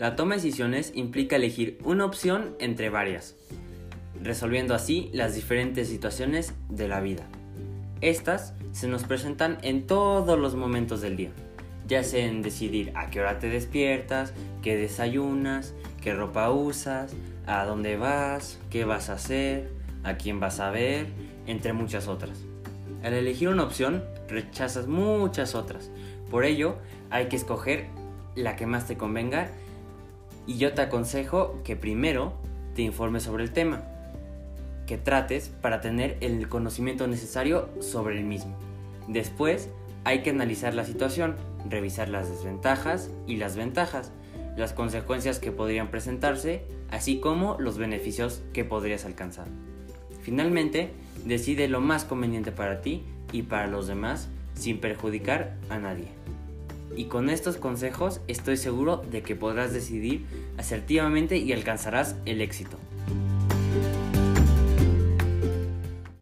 La toma de decisiones implica elegir una opción entre varias, resolviendo así las diferentes situaciones de la vida. Estas se nos presentan en todos los momentos del día, ya sea en decidir a qué hora te despiertas, qué desayunas, qué ropa usas, a dónde vas, qué vas a hacer, a quién vas a ver, entre muchas otras. Al elegir una opción, rechazas muchas otras. Por ello, hay que escoger la que más te convenga y yo te aconsejo que primero te informes sobre el tema, que trates para tener el conocimiento necesario sobre el mismo. Después, hay que analizar la situación, revisar las desventajas y las ventajas, las consecuencias que podrían presentarse, así como los beneficios que podrías alcanzar. Finalmente, decide lo más conveniente para ti y para los demás sin perjudicar a nadie. Y con estos consejos estoy seguro de que podrás decidir asertivamente y alcanzarás el éxito.